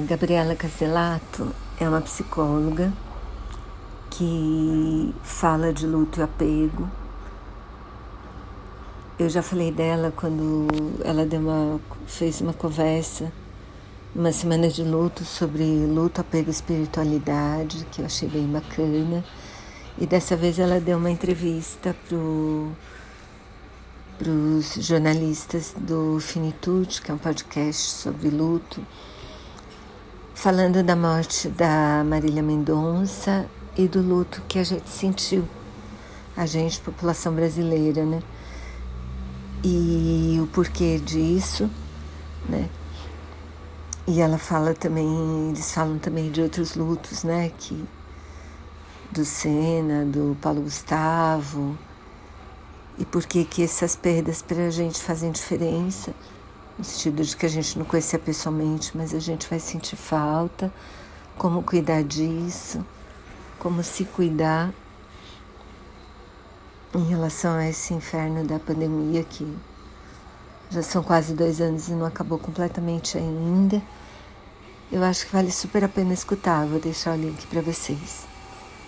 Gabriela Caselato é uma psicóloga que fala de luto e apego. Eu já falei dela quando ela deu uma, fez uma conversa, uma semana de luto sobre luto, apego e espiritualidade, que eu achei bem bacana. E dessa vez ela deu uma entrevista para os jornalistas do Finitude, que é um podcast sobre luto falando da morte da Marília Mendonça e do luto que a gente sentiu, a gente, população brasileira, né? E o porquê disso, né? E ela fala também, eles falam também de outros lutos, né? Que do Senna, do Paulo Gustavo, e por que que essas perdas para a gente fazem diferença no sentido de que a gente não conhecia pessoalmente, mas a gente vai sentir falta, como cuidar disso, como se cuidar em relação a esse inferno da pandemia que já são quase dois anos e não acabou completamente ainda. Eu acho que vale super a pena escutar. Vou deixar o link para vocês.